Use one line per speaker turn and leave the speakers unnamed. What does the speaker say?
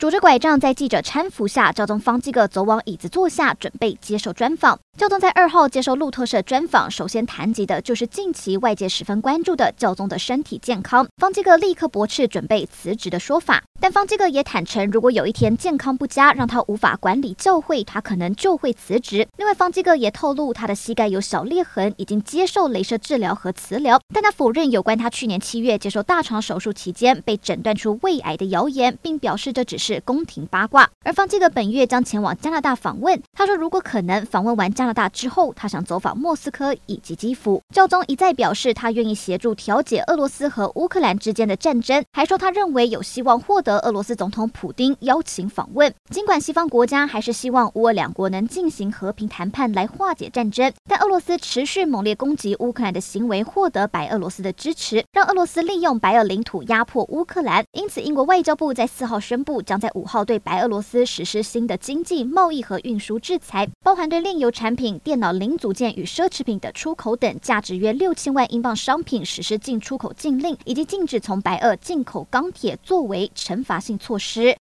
拄着拐杖，在记者搀扶下，教宗方济各走往椅子坐下，准备接受专访。教宗在二号接受路透社专访，首先谈及的就是近期外界十分关注的教宗的身体健康。方济各立刻驳斥准备辞职的说法，但方济各也坦诚，如果有一天健康不佳，让他无法管理教会，他可能就会辞职。另外，方济各也透露，他的膝盖有小裂痕，已经接受镭射治疗和磁疗，但他否认有关他去年七月接受大肠手术期间被诊断出胃癌的谣言，并表示这只是。是宫廷八卦。而方济各本月将前往加拿大访问。他说，如果可能，访问完加拿大之后，他想走访莫斯科以及基辅。教宗一再表示，他愿意协助调解俄罗斯和乌克兰之间的战争，还说他认为有希望获得俄罗斯总统普丁邀请访问。尽管西方国家还是希望乌俄两国能进行和平谈判来化解战争，但俄罗斯持续猛烈攻击乌克兰的行为获得白俄罗斯的支持，让俄罗斯利用白俄领土压迫乌克兰。因此，英国外交部在四号宣布将。在五号对白俄罗斯实施新的经济、贸易和运输制裁，包含对炼油产品、电脑零组件与奢侈品的出口等，价值约六千万英镑商品实施进出口禁令，以及禁止从白俄进口钢铁作为惩罚性措施。